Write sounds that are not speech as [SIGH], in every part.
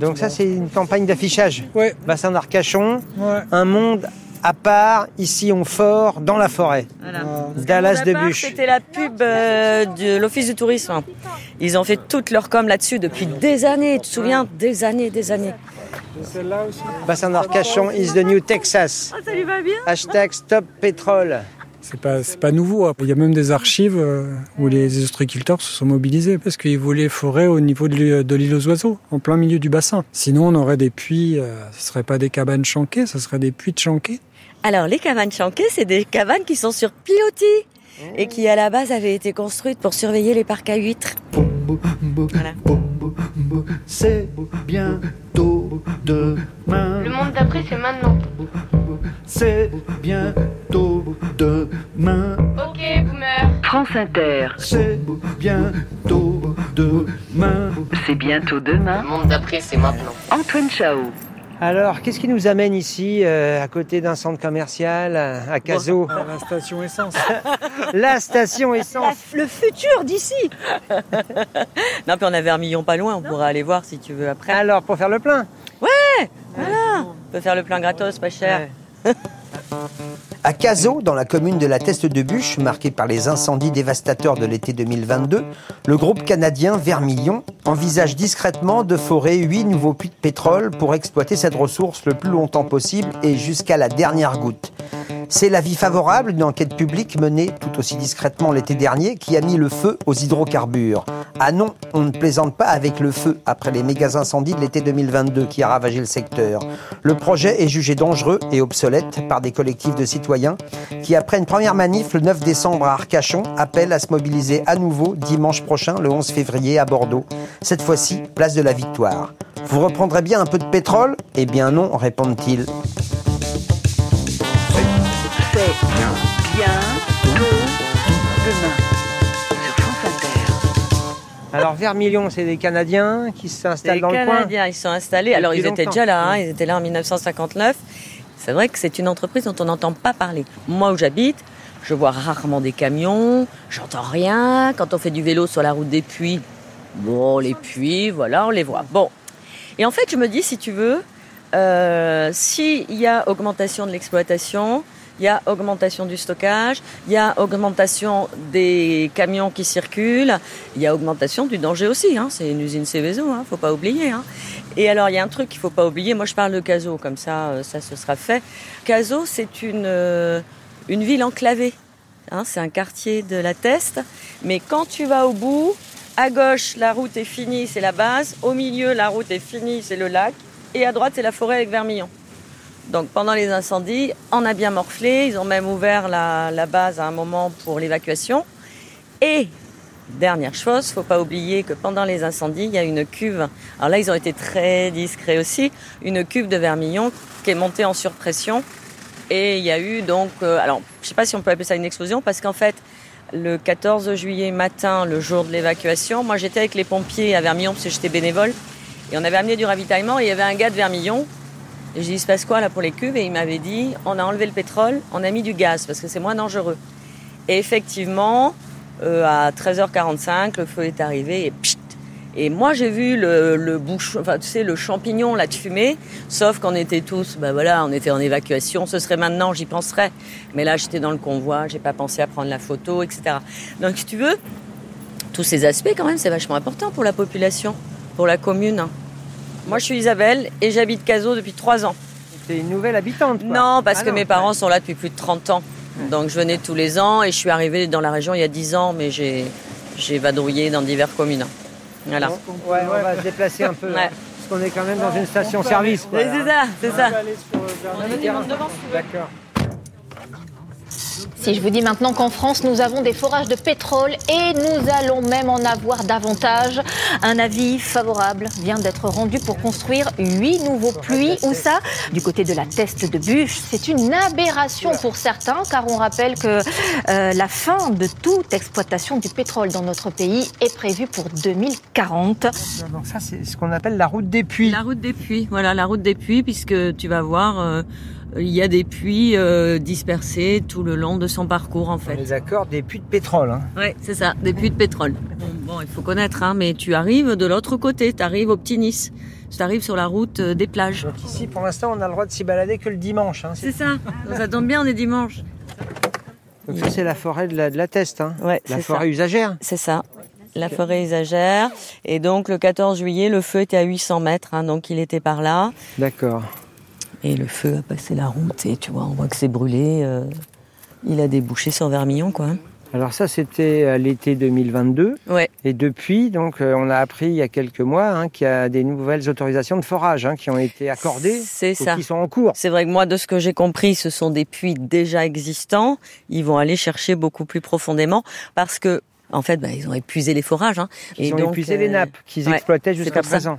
Donc ça, c'est une campagne d'affichage. Ouais. Bassin d'Arcachon, Ouais. un monde à part, ici on fort, dans la forêt. Voilà. Dallas de D'abord, Buche. C'était la pub euh, de l'Office du tourisme. Ils ont fait toute leur com là-dessus depuis des années. Tu te souviens? Des années, des années. Bassin d'Arcachon is the new Texas. ça lui va bien? Hashtag stop pétrole. C'est pas, c'est pas nouveau. Il y a même des archives euh, où les ostréiculteurs se sont mobilisés parce qu'ils voulaient forer au niveau de l'île aux oiseaux, en plein milieu du bassin. Sinon, on aurait des puits, euh, ce serait pas des cabanes chanquées, ce serait des puits de chanquées. Alors, les cabanes chanquées, c'est des cabanes qui sont sur pilotis et qui, à la base, avaient été construites pour surveiller les parcs à huîtres. Voilà. C'est bientôt demain. Le monde d'après, c'est maintenant. C'est bientôt demain. Ok, boomer. France Inter, C'est bientôt demain. c'est bientôt demain. Le monde d'après, c'est maintenant. Antoine Chao. Alors, qu'est-ce qui nous amène ici, euh, à côté d'un centre commercial, à à Cazaux À la station essence. [LAUGHS] La station essence. Le futur d'ici [LAUGHS] Non, puis on a Vermillon pas loin, on pourra aller voir si tu veux après. Alors, pour faire le plein peut faire le plein gratos, pas cher. À Cazaux, dans la commune de la Teste de Bûche, marquée par les incendies dévastateurs de l'été 2022, le groupe canadien Vermillon envisage discrètement de forer huit nouveaux puits de pétrole pour exploiter cette ressource le plus longtemps possible et jusqu'à la dernière goutte. C'est l'avis favorable d'une enquête publique menée tout aussi discrètement l'été dernier qui a mis le feu aux hydrocarbures. Ah non, on ne plaisante pas avec le feu après les méga incendies de l'été 2022 qui a ravagé le secteur. Le projet est jugé dangereux et obsolète par des collectifs de citoyens qui, après une première manif le 9 décembre à Arcachon, appellent à se mobiliser à nouveau dimanche prochain, le 11 février, à Bordeaux. Cette fois-ci, place de la Victoire. Vous reprendrez bien un peu de pétrole? Eh bien non, répondent-ils. Alors Vermillon, c'est des Canadiens qui s'installent Les dans le coin. Canadiens, ils sont installés. Alors, ils étaient longtemps. déjà là, hein, ils étaient là en 1959. C'est vrai que c'est une entreprise dont on n'entend pas parler. Moi, où j'habite, je vois rarement des camions, j'entends rien. Quand on fait du vélo sur la route des puits, bon, les puits, voilà, on les voit. Bon. Et en fait, je me dis, si tu veux, euh, s'il y a augmentation de l'exploitation, il y a augmentation du stockage, il y a augmentation des camions qui circulent, il y a augmentation du danger aussi. Hein. C'est une usine Céveso, hein, faut pas oublier. Hein. Et alors, il y a un truc qu'il faut pas oublier. Moi, je parle de Cazaux, comme ça, euh, ça se sera fait. Cazaux, c'est une, euh, une ville enclavée. Hein, c'est un quartier de la Teste. Mais quand tu vas au bout, à gauche, la route est finie, c'est la base. Au milieu, la route est finie, c'est le lac. Et à droite, c'est la forêt avec Vermillon. Donc pendant les incendies, on a bien morflé. Ils ont même ouvert la, la base à un moment pour l'évacuation. Et dernière chose, faut pas oublier que pendant les incendies, il y a une cuve. Alors là, ils ont été très discrets aussi. Une cuve de vermillon qui est montée en surpression. Et il y a eu donc, euh, alors je sais pas si on peut appeler ça une explosion parce qu'en fait, le 14 juillet matin, le jour de l'évacuation, moi j'étais avec les pompiers à Vermillon parce que j'étais bénévole. Et on avait amené du ravitaillement et il y avait un gars de Vermillon j'ai dit, il se passe quoi là pour les cuves? Et il m'avait dit, on a enlevé le pétrole, on a mis du gaz parce que c'est moins dangereux. Et effectivement, euh, à 13h45, le feu est arrivé et pchit Et moi, j'ai vu le, le enfin, tu sais, le champignon là de fumée, sauf qu'on était tous, ben voilà, on était en évacuation. Ce serait maintenant, j'y penserais. Mais là, j'étais dans le convoi, j'ai pas pensé à prendre la photo, etc. Donc, si tu veux, tous ces aspects, quand même, c'est vachement important pour la population, pour la commune. Moi, je suis Isabelle et j'habite Cazaux depuis trois ans. C'est une nouvelle habitante. quoi. Non, parce Ah que non, mes parents sont là depuis plus de 30 ans. Donc je venais tous les ans et je suis arrivée dans la région il y a 10 ans, mais j'ai j'ai vadrouillé dans divers communes. Voilà. Ouais, on va se déplacer un peu. Ouais. hein, Parce qu'on est quand même dans une station-service. c'est ça, c'est ça. D'accord. Si je vous dis maintenant qu'en France, nous avons des forages de pétrole et nous allons même en avoir davantage, un avis favorable vient d'être rendu pour construire huit nouveaux puits. Où ça? Du côté de la Teste de Bûche. C'est une aberration pour certains, car on rappelle que euh, la fin de toute exploitation du pétrole dans notre pays est prévue pour 2040. Donc ça, c'est ce qu'on appelle la route des puits. La route des puits, voilà, la route des puits, puisque tu vas voir, euh, Il y a des puits euh, dispersés tout le long de son parcours en On fait. d'accord, des puits de pétrole. Hein. Ouais, c'est ça, des puits de pétrole. Bon, bon, il faut connaître, hein, mais tu arrives de l'autre côté, tu arrives au Petit Nice. Tu arrives sur la route euh, des plages. Donc ici, pour l'instant, on a le droit de s'y balader que le dimanche. Hein. C'est ça, ça tombe bien, on est dimanche. Donc ça, c'est la forêt de la, de la Teste. Hein. Ouais, La forêt ça. usagère. C'est ça. La forêt usagère. Et donc le 14 juillet, le feu était à 800 mètres, hein, donc il était par là. D'accord. Et le feu a passé la route et tu vois, on voit que c'est brûlé. euh, il a débouché sur Vermillon, quoi. Alors ça, c'était à l'été 2022. Ouais. Et depuis, donc, euh, on a appris il y a quelques mois hein, qu'il y a des nouvelles autorisations de forage hein, qui ont été accordées C'est ça. qui sont en cours. C'est vrai que moi, de ce que j'ai compris, ce sont des puits déjà existants. Ils vont aller chercher beaucoup plus profondément parce que, en fait, bah, ils ont épuisé les forages. Hein. Ils Et ont donc, épuisé les euh, nappes qu'ils ouais, exploitaient jusqu'à ça.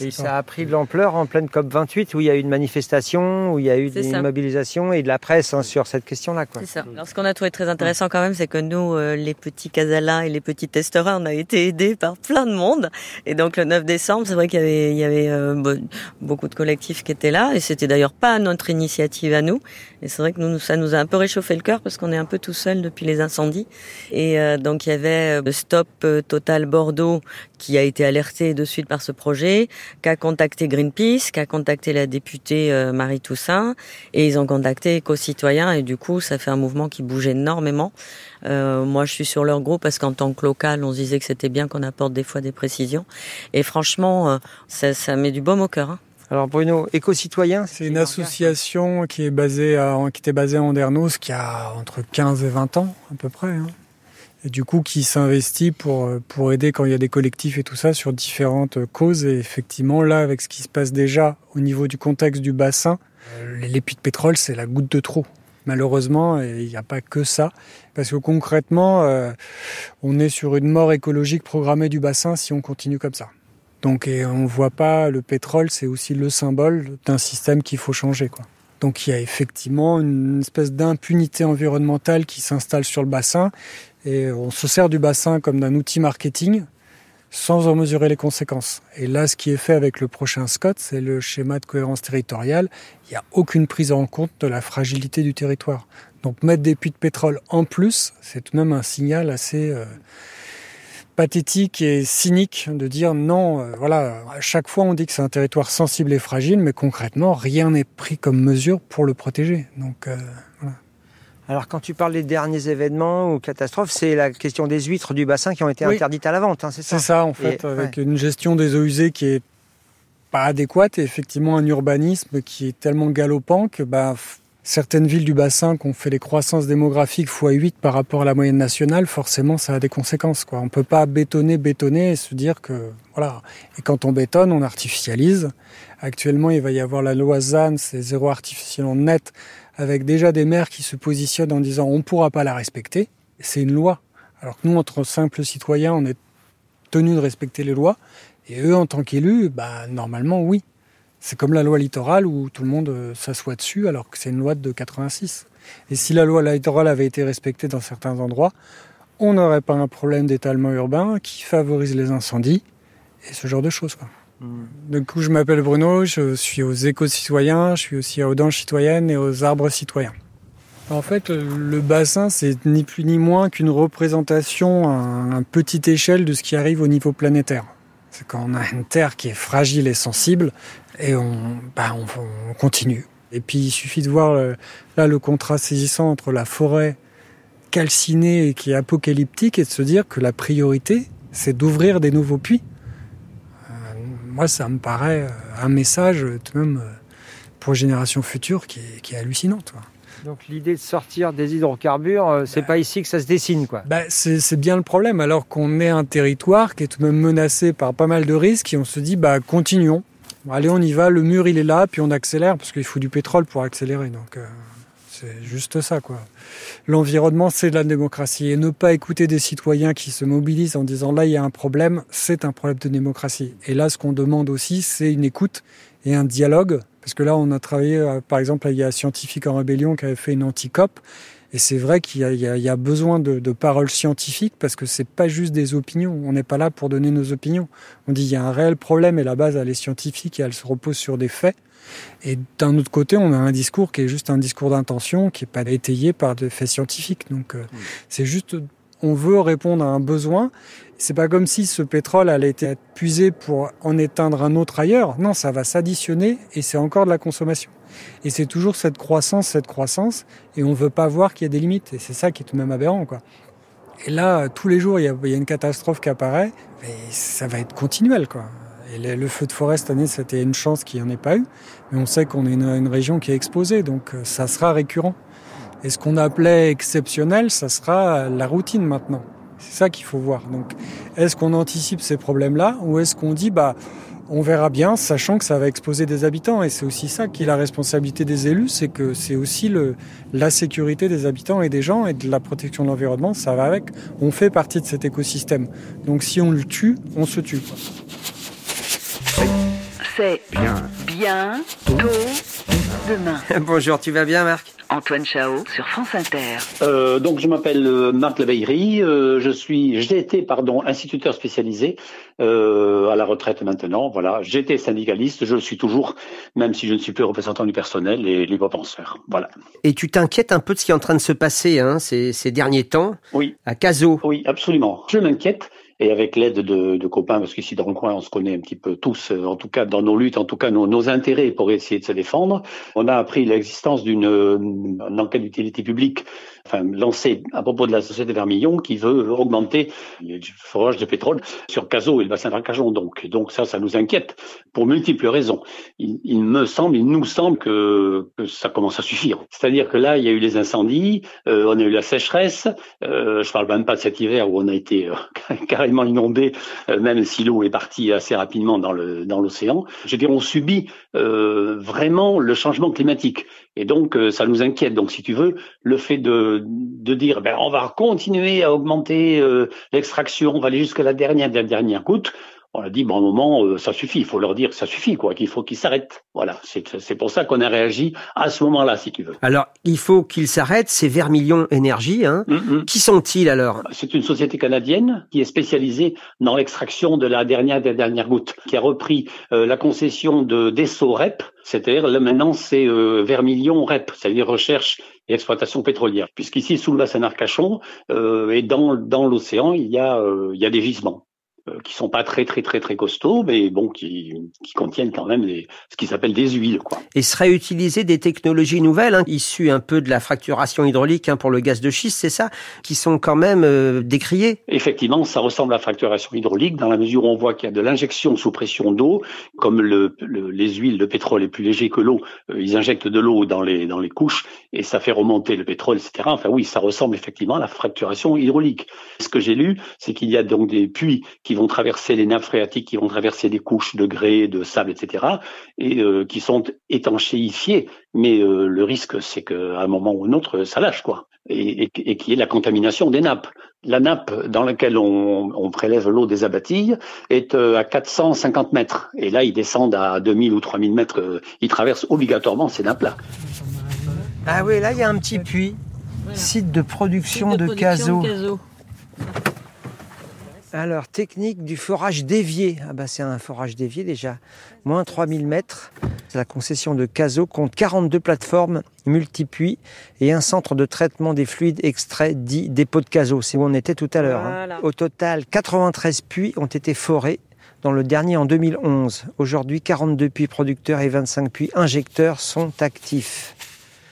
Et ça a pris de l'ampleur en pleine COP 28 où il y a eu une manifestation, où il y a eu des mobilisations et de la presse hein, sur cette question-là. quoi. C'est ça. Alors, ce qu'on a trouvé très intéressant quand même, c'est que nous, euh, les petits casalas et les petits testeurs, on a été aidés par plein de monde. Et donc, le 9 décembre, c'est vrai qu'il y avait, il y avait euh, be- beaucoup de collectifs qui étaient là. Et c'était d'ailleurs pas notre initiative à nous. Et c'est vrai que nous, ça nous a un peu réchauffé le cœur parce qu'on est un peu tout seul depuis les incendies. Et euh, donc, il y avait euh, Stop euh, Total Bordeaux qui a été alerté de suite par ce projet, qui a contacté Greenpeace, qui a contacté la députée euh, Marie Toussaint, et ils ont contacté Éco-Citoyens, et du coup, ça fait un mouvement qui bouge énormément. Euh, moi, je suis sur leur groupe parce qu'en tant que local, on se disait que c'était bien qu'on apporte des fois des précisions. Et franchement, euh, ça, ça met du baume au cœur. hein. Alors Bruno, éco-citoyen, C'est une association qui est basée à, qui était basée à Andernos, qui a entre 15 et 20 ans à peu près. hein. Et du coup, qui s'investit pour, euh, pour aider quand il y a des collectifs et tout ça sur différentes causes. Et effectivement, là, avec ce qui se passe déjà au niveau du contexte du bassin, euh, les de pétrole, c'est la goutte de trop. Malheureusement, il n'y a pas que ça. Parce que concrètement, euh, on est sur une mort écologique programmée du bassin si on continue comme ça. Donc, et on voit pas le pétrole, c'est aussi le symbole d'un système qu'il faut changer, quoi. Donc, il y a effectivement une espèce d'impunité environnementale qui s'installe sur le bassin, et on se sert du bassin comme d'un outil marketing sans en mesurer les conséquences. Et là, ce qui est fait avec le prochain SCOT, c'est le schéma de cohérence territoriale. Il n'y a aucune prise en compte de la fragilité du territoire. Donc, mettre des puits de pétrole en plus, c'est tout de même un signal assez euh, pathétique et cynique de dire non, euh, voilà, à chaque fois on dit que c'est un territoire sensible et fragile, mais concrètement, rien n'est pris comme mesure pour le protéger. Donc, euh, voilà. Alors quand tu parles des derniers événements ou catastrophes, c'est la question des huîtres du bassin qui ont été Oui. interdites à la vente, hein, c'est ça C'est ça, en fait, Et- avec une gestion des eaux usées qui est pas adéquate et effectivement un urbanisme qui est tellement galopant que bah, certaines villes du bassin qui ont fait des croissances démographiques x8 par rapport à la moyenne nationale, forcément ça a des conséquences. Quoi. On peut pas bétonner, bétonner et se dire que voilà. Et quand on bétonne, on artificialise. Actuellement, il va y avoir la loi ZAN, c'est zéro artificialisation net, avec déjà des maires qui se positionnent en disant on ne pourra pas la respecter. C'est une loi. Alors que nous, entre simples citoyens, on est tenus de respecter les lois. Et eux, en tant qu'élus, bah, normalement, oui. C'est comme la loi littorale où tout le monde euh, s'assoit dessus alors que c'est une loi de 86. Et si la loi littorale avait été respectée dans certains endroits, on n'aurait pas un problème d'étalement urbain qui favorise les incendies et ce genre de choses. Du coup, je m'appelle Bruno, je suis aux éco-citoyens, je suis aussi à Audange citoyenne et aux arbres citoyens. En fait, le bassin, c'est ni plus ni moins qu'une représentation à petite échelle de ce qui arrive au niveau planétaire. C'est quand on a une Terre qui est fragile et sensible, et on, bah, on continue. Et puis, il suffit de voir euh, là le contraste saisissant entre la forêt calcinée et qui est apocalyptique et de se dire que la priorité, c'est d'ouvrir des nouveaux puits. Moi, ça me paraît euh, un message, euh, tout de même, euh, pour les générations futures, qui est, qui est hallucinante. quoi. Donc l'idée de sortir des hydrocarbures, c'est pas ici que ça se dessine, quoi. Bah, c'est c'est bien le problème, alors qu'on est un territoire qui est tout de même menacé par pas mal de risques, et on se dit, bah, continuons. Allez, on y va, le mur il est là, puis on accélère, parce qu'il faut du pétrole pour accélérer. Donc, euh, c'est juste ça. L'environnement, c'est de la démocratie. Et ne pas écouter des citoyens qui se mobilisent en disant là, il y a un problème, c'est un problème de démocratie. Et là, ce qu'on demande aussi, c'est une écoute et un dialogue. Parce que là, on a travaillé, euh, par exemple, il y a Scientifique en Rébellion qui avait fait une anti-COP Et c'est vrai qu'il y a- y a besoin de, de paroles scientifiques parce que c'est pas juste des opinions. On n'est pas là pour donner nos opinions. On dit il y a un réel problème et la base elle est scientifique et elle se repose sur des faits. Et d'un autre côté, on a un discours qui est juste un discours d'intention, qui n'est pas étayé par des faits scientifiques. Donc euh, c'est juste, on veut répondre à un besoin. C'est pas comme si ce pétrole allait être puisé pour en éteindre un autre ailleurs. Non, ça va s'additionner et c'est encore de la consommation. Et c'est toujours cette croissance, cette croissance, et on veut pas voir qu'il y a des limites. Et c'est ça qui est tout de même aberrant, quoi. Et là, tous les jours, il y a, une catastrophe qui apparaît, ça va être continuel, quoi. Et le, feu de forêt cette année, c'était une chance qu'il n'y en ait pas eu, mais on sait qu'on est une, une région qui est exposée, donc euh, ça sera récurrent. Et ce qu'on appelait exceptionnel, ça sera la routine maintenant. C'est ça qu'il faut voir. Donc, est-ce qu'on anticipe ces problèmes-là, ou est-ce qu'on dit, bah, on verra bien, sachant que ça va exposer des habitants. Et c'est aussi ça qui est la responsabilité des élus, c'est que c'est aussi le, la sécurité des habitants et des gens et de la protection de l'environnement, ça va avec. On fait partie de cet écosystème. Donc si on le tue, on se tue. C'est Bien. bientôt demain. [LAUGHS] Bonjour, tu vas bien Marc? Antoine Chao sur France Inter. Euh, donc je m'appelle euh, Marc Laveillerie, euh, je suis j'ai été pardon instituteur spécialisé euh, à la retraite maintenant. Voilà, j'étais syndicaliste, je le suis toujours, même si je ne suis plus représentant du personnel et libre penseur. Voilà. Et tu t'inquiètes un peu de ce qui est en train de se passer hein, ces, ces derniers temps? Oui, à Cazaux? oui, absolument. Je m'inquiète. Et avec l'aide de, copains, parce qu'ici dans le coin, on se connaît un petit peu tous, euh, en tout cas dans nos luttes, en tout cas nos, nos intérêts pour essayer de se défendre. On a appris l'existence d'une euh, enquête d'utilité publique, enfin lancée à propos de la société Vermillon, qui veut augmenter le forage de pétrole sur Cazaux et le bassin d'Arcachon. Donc, donc ça, ça nous inquiète pour multiples raisons. Il, me semble, il nous semble que, ça commence à suffire. C'est-à-dire que là, il y a eu les incendies, euh, on a eu la sécheresse. Euh, je parle même pas de cet hiver où on a été euh, [LAUGHS] carrément inondé, euh, même si l'eau est partie assez rapidement dans le dans l'océan. Je veux dire, on subit vraiment le changement climatique. Et donc, euh, ça nous inquiète. Donc, si tu veux, le fait de, de dire, ben, on va continuer à augmenter euh, l'extraction, on va aller jusqu'à la dernière, la dernière goutte, on a dit, bon, à un moment, euh, ça suffit. Il faut leur dire que ça suffit, quoi, qu'il faut qu'ils s'arrêtent. Voilà. C'est c'est pour ça qu'on a réagi à ce moment-là, si tu veux. Alors, il faut qu'ils s'arrêtent, c'est Vermilion Énergie. Hein. Hum, hum. Qui sont-ils alors? C'est une société canadienne qui est spécialisée dans l'extraction de la dernière des dernières gouttes, qui a repris euh, la concession de d'Esso REP, c'est-à-dire là maintenant c'est euh, Vermilion REP, c'est-à-dire recherche et exploitation pétrolière. Puisqu'ici sous le bassin d'Arcachon euh, et dans dans l'océan il y a euh, il y a des gisements qui sont pas très très très très costauds, mais bon qui qui contiennent quand même des, ce qui s'appelle des huiles quoi. Et seraient utilisées des technologies nouvelles, hein, issues un peu de la fracturation hydraulique hein, pour le gaz de schiste, c'est ça Qui sont quand même euh, décriées? Effectivement, ça ressemble à la fracturation hydraulique dans la mesure où on voit qu'il y a de l'injection sous pression d'eau, comme le, le- les huiles, le pétrole est plus léger que l'eau, euh, ils injectent de l'eau dans les dans les couches et ça fait remonter le pétrole, etc. Enfin oui, ça ressemble effectivement à la fracturation hydraulique. Ce que j'ai lu, c'est qu'il y a donc des puits qui vont traverser les nappes phréatiques, qui vont traverser des couches de grès, de sable, etc. et euh, qui sont étanchéifiés. Mais euh, le risque, c'est qu'à un moment ou un autre, ça lâche quoi, et, et, et qu'il y ait la contamination des nappes. La nappe dans laquelle on, on prélève l'eau des abattilles est euh, à 450 mètres. Et là, ils descendent à 2000 ou 3000 mètres. euh, Ils traversent obligatoirement ces nappes-là. Ah oui, là il y a un petit puits. Site de production de, Cazaux. Alors, technique du forage dévié. Ah bah c'est un forage dévié déjà. Moins 3000 mètres. La concession de Cazaux compte 42 plateformes multipuits et un centre de traitement des fluides extraits dit dépôt de Cazaux. C'est où on était tout à l'heure. hein. Voilà. Au total, 93 puits ont été forés dans le dernier en 2011. Aujourd'hui, 42 puits producteurs et 25 puits injecteurs sont actifs.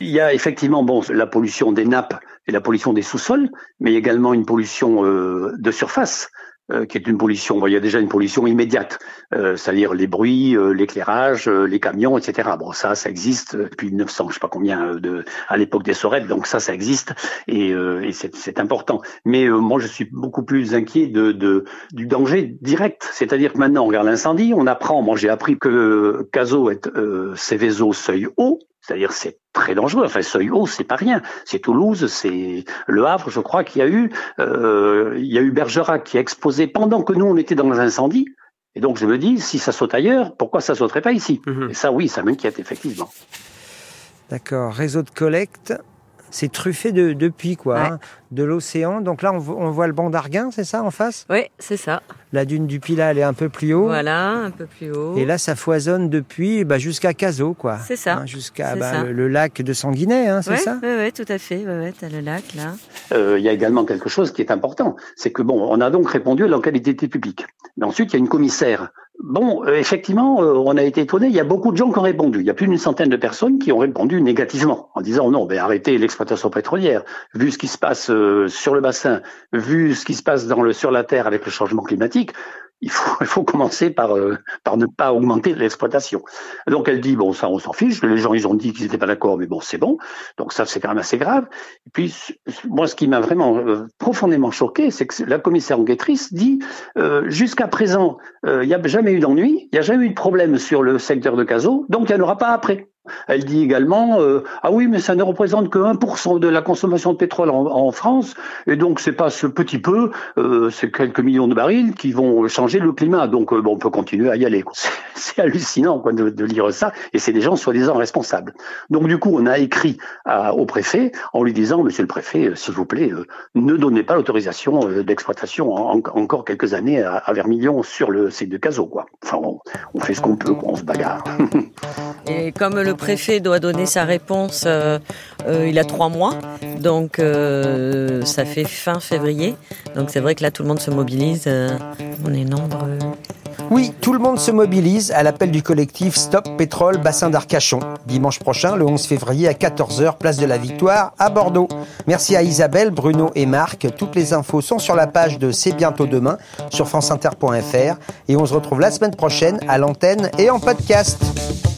Il y a effectivement bon la pollution des nappes et la pollution des sous-sols, mais également une pollution euh, de surface. euh, qui est une pollution. Bon, il y a déjà une pollution immédiate, euh, c'est-à-dire les bruits, euh, l'éclairage, euh, les camions, etc. Bon, ça, ça existe depuis 1900, je sais pas combien, euh, de, à l'époque des Sorettes, donc ça, ça existe et, euh, et c'est important. Mais moi, je suis beaucoup plus inquiet de, de du danger direct, c'est-à-dire que maintenant, on regarde l'incendie, on apprend. Moi, j'ai appris que Caso est Céveso seuil haut, c'est-à-dire c'est très dangereux. Enfin, seuil haut, c'est pas rien. C'est Toulouse, c'est Le Havre, je crois qu'il y a eu, euh, il y a eu Bergerac qui a exposé pendant que nous on était dans les incendies. Et donc je me dis, si ça saute ailleurs, pourquoi ça sauterait pas ici? Mhm. Et ça, oui, ça m'inquiète effectivement. D'accord. Réseau de collecte c'est truffé de, de puits, quoi, Ouais. hein, de l'océan. Donc là, on, on voit le banc d'Arguin, c'est ça, en face? Oui, c'est ça. La dune du Pilat, elle est un peu plus haut. Voilà, un peu plus haut. Et là, ça foisonne depuis bah, jusqu'à Cazaux, quoi. C'est ça. Hein, jusqu'à bah, le, le lac de Sanguinet, hein, c'est ouais, ça? ouais, ouais, tout à fait. Ouais, ouais, t'as le lac là. Euh, il y a également quelque chose qui est important, c'est que bon, on a donc répondu à l'enquête publique. Mais ensuite, il y a une commissaire. Bon, euh, effectivement, euh, on a été étonné. Il y a beaucoup de gens qui ont répondu. Il y a plus d'une centaine de personnes qui ont répondu négativement en disant non, ben arrêtez l'exploitation pétrolière. Vu ce qui se passe euh, sur le bassin, vu ce qui se passe sur la terre avec le changement climatique, il faut, commencer par, euh, par ne pas augmenter l'exploitation. Donc elle dit bon ça on s'en fiche. Les gens ils ont dit qu'ils n'étaient pas d'accord, mais bon c'est bon. Donc ça c'est quand même assez grave. Et puis moi ce qui m'a vraiment euh, profondément choqué, c'est que la commissaire enquêtrice dit euh, jusqu'à présent il n'y a jamais eu d'ennui, il n'y a jamais eu de problème sur le secteur de Cazaux, donc il n'y en aura pas après. Elle dit également euh, ah oui mais ça ne représente que 1% de la consommation de pétrole en, France et donc c'est pas ce petit peu, euh, c'est quelques millions de barils qui vont changer le climat. Donc euh, bon, on peut continuer à y aller. [LAUGHS] C'est- hallucinant quoi, de, lire ça et c'est des gens soi-disant responsables. Donc du coup on a écrit au préfet en lui disant Monsieur le préfet euh, s'il vous plaît ne donnez pas l'autorisation d'exploitation en- en- encore quelques années à, à Vermilion sur le site de Cazaux quoi. Enfin on, fait ce qu'on peut, on se bagarre. Et comme le préfet doit donner sa réponse, euh, euh, il a trois mois, donc euh, ça fait fin février. Donc c'est vrai que là tout le monde se mobilise. on est nombreux. Oui, tout le monde se mobilise à l'appel du collectif Stop Pétrole Bassin d'Arcachon. Dimanche prochain, le 11 février à 14h, place de la Victoire à Bordeaux. Merci à Isabelle, Bruno et Marc. Toutes les infos sont sur la page de C'est bientôt demain sur franceinter.fr et on se retrouve la semaine prochaine à l'antenne et en podcast.